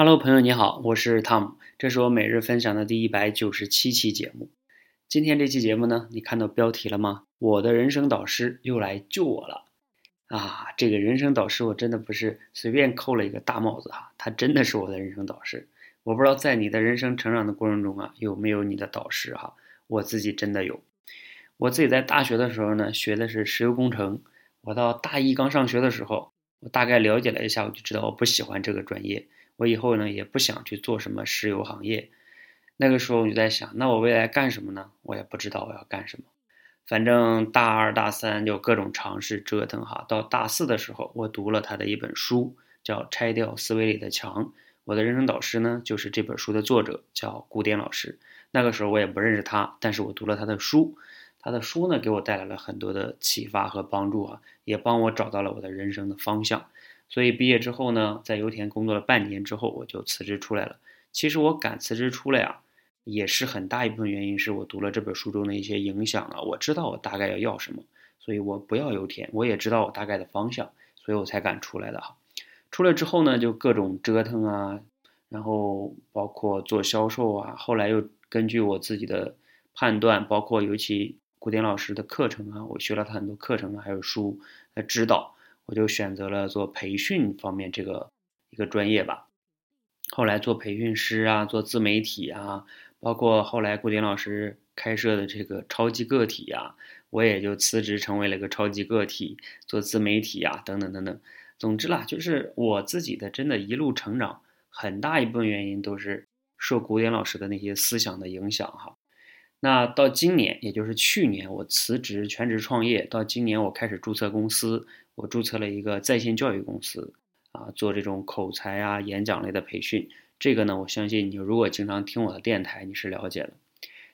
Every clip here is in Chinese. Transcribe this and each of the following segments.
Hello，朋友你好，我是汤姆，这是我每日分享的第一百九十七期节目。今天这期节目呢，你看到标题了吗？我的人生导师又来救我了啊！这个人生导师我真的不是随便扣了一个大帽子哈，他真的是我的人生导师。我不知道在你的人生成长的过程中啊，有没有你的导师哈？我自己真的有。我自己在大学的时候呢，学的是石油工程。我到大一刚上学的时候，我大概了解了一下，我就知道我不喜欢这个专业。我以后呢也不想去做什么石油行业。那个时候我就在想，那我未来干什么呢？我也不知道我要干什么。反正大二大三就各种尝试折腾哈。到大四的时候，我读了他的一本书，叫《拆掉思维里的墙》。我的人生导师呢，就是这本书的作者，叫古典老师。那个时候我也不认识他，但是我读了他的书，他的书呢给我带来了很多的启发和帮助啊，也帮我找到了我的人生的方向。所以毕业之后呢，在油田工作了半年之后，我就辞职出来了。其实我敢辞职出来啊，也是很大一部分原因是我读了这本书中的一些影响啊。我知道我大概要要什么，所以我不要油田，我也知道我大概的方向，所以我才敢出来的哈。出来之后呢，就各种折腾啊，然后包括做销售啊，后来又根据我自己的判断，包括尤其古典老师的课程啊，我学了他很多课程啊，还有书来指导。我就选择了做培训方面这个一个专业吧。后来做培训师啊，做自媒体啊，包括后来古典老师开设的这个超级个体呀，我也就辞职成为了一个超级个体，做自媒体呀，等等等等。总之啦，就是我自己的真的一路成长，很大一部分原因都是受古典老师的那些思想的影响哈。那到今年，也就是去年，我辞职全职创业，到今年我开始注册公司。我注册了一个在线教育公司，啊，做这种口才啊、演讲类的培训。这个呢，我相信你如果经常听我的电台，你是了解的。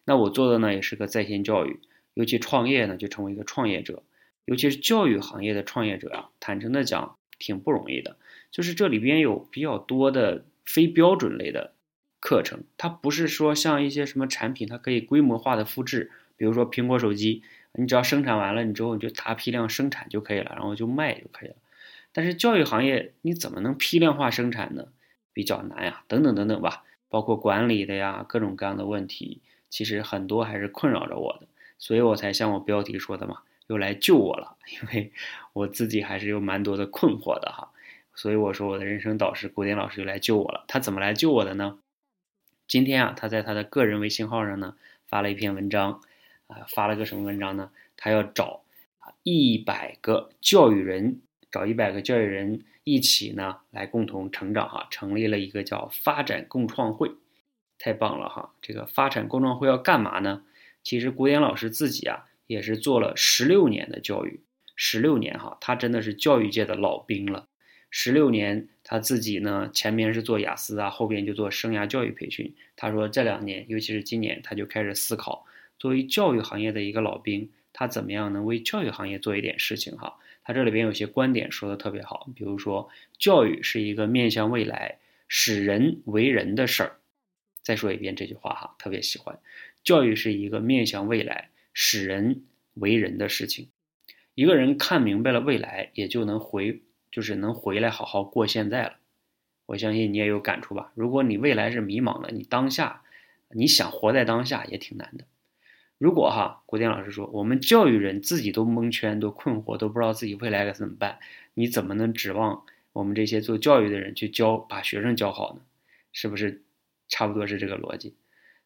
那我做的呢，也是个在线教育，尤其创业呢，就成为一个创业者。尤其是教育行业的创业者啊，坦诚的讲，挺不容易的。就是这里边有比较多的非标准类的课程，它不是说像一些什么产品，它可以规模化的复制，比如说苹果手机。你只要生产完了，你之后你就大批量生产就可以了，然后就卖就可以了。但是教育行业你怎么能批量化生产呢？比较难呀，等等等等吧，包括管理的呀，各种各样的问题，其实很多还是困扰着我的，所以我才像我标题说的嘛，又来救我了，因为我自己还是有蛮多的困惑的哈。所以我说我的人生导师古典老师又来救我了，他怎么来救我的呢？今天啊，他在他的个人微信号上呢发了一篇文章。啊，发了个什么文章呢？他要找一百个教育人，找一百个教育人一起呢来共同成长哈，成立了一个叫发展共创会，太棒了哈！这个发展共创会要干嘛呢？其实古典老师自己啊也是做了十六年的教育，十六年哈，他真的是教育界的老兵了。十六年他自己呢前面是做雅思啊，后边就做生涯教育培训。他说这两年，尤其是今年，他就开始思考。作为教育行业的一个老兵，他怎么样能为教育行业做一点事情？哈，他这里边有些观点说的特别好，比如说，教育是一个面向未来、使人为人的事儿。再说一遍这句话哈，特别喜欢。教育是一个面向未来、使人为人的事情。一个人看明白了未来，也就能回，就是能回来好好过现在了。我相信你也有感触吧？如果你未来是迷茫的，你当下你想活在当下也挺难的。如果哈，古典老师说，我们教育人自己都蒙圈、都困惑、都不知道自己未来该怎么办，你怎么能指望我们这些做教育的人去教、把学生教好呢？是不是差不多是这个逻辑？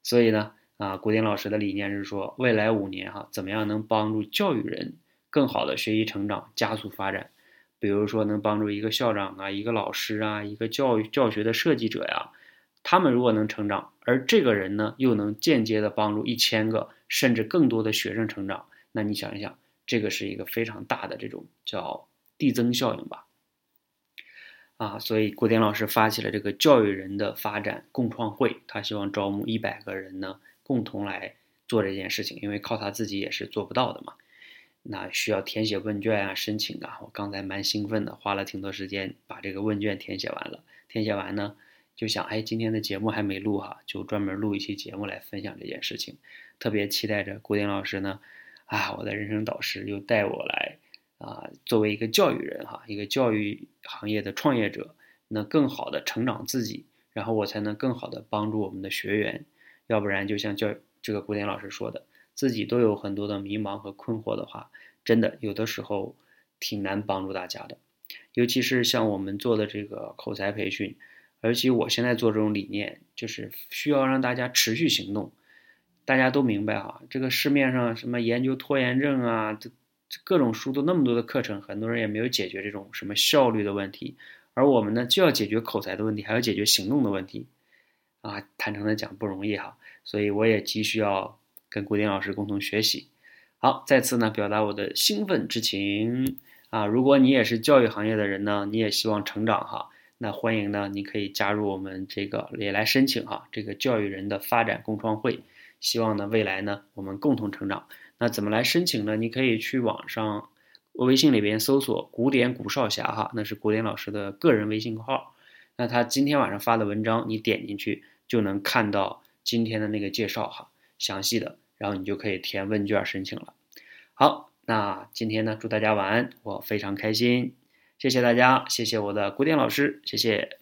所以呢，啊，古典老师的理念是说，未来五年哈，怎么样能帮助教育人更好的学习成长、加速发展？比如说，能帮助一个校长啊、一个老师啊、一个教育教学的设计者呀。他们如果能成长，而这个人呢，又能间接的帮助一千个甚至更多的学生成长，那你想一想，这个是一个非常大的这种叫递增效应吧？啊，所以古典老师发起了这个教育人的发展共创会，他希望招募一百个人呢，共同来做这件事情，因为靠他自己也是做不到的嘛。那需要填写问卷啊，申请啊，我刚才蛮兴奋的，花了挺多时间把这个问卷填写完了，填写完呢。就想，哎，今天的节目还没录哈，就专门录一期节目来分享这件事情。特别期待着古典老师呢，啊，我的人生导师又带我来啊，作为一个教育人哈，一个教育行业的创业者，那更好的成长自己，然后我才能更好的帮助我们的学员。要不然，就像教这个古典老师说的，自己都有很多的迷茫和困惑的话，真的有的时候挺难帮助大家的。尤其是像我们做的这个口才培训，而且我现在做这种理念，就是需要让大家持续行动。大家都明白哈，这个市面上什么研究拖延症啊，这各种书都那么多的课程，很多人也没有解决这种什么效率的问题。而我们呢，就要解决口才的问题，还要解决行动的问题，啊，坦诚的讲不容易哈。所以我也急需要跟古典老师共同学习。好，再次呢表达我的兴奋之情啊！如果你也是教育行业的人呢，你也希望成长哈，那欢迎呢，你可以加入我们这个，也来申请哈，这个教育人的发展共创会。希望呢，未来呢，我们共同成长。那怎么来申请呢？你可以去网上微信里边搜索“古典古少侠”哈，那是古典老师的个人微信号。那他今天晚上发的文章，你点进去就能看到今天的那个介绍哈，详细的，然后你就可以填问卷申请了。好，那今天呢，祝大家晚安，我非常开心，谢谢大家，谢谢我的古典老师，谢谢。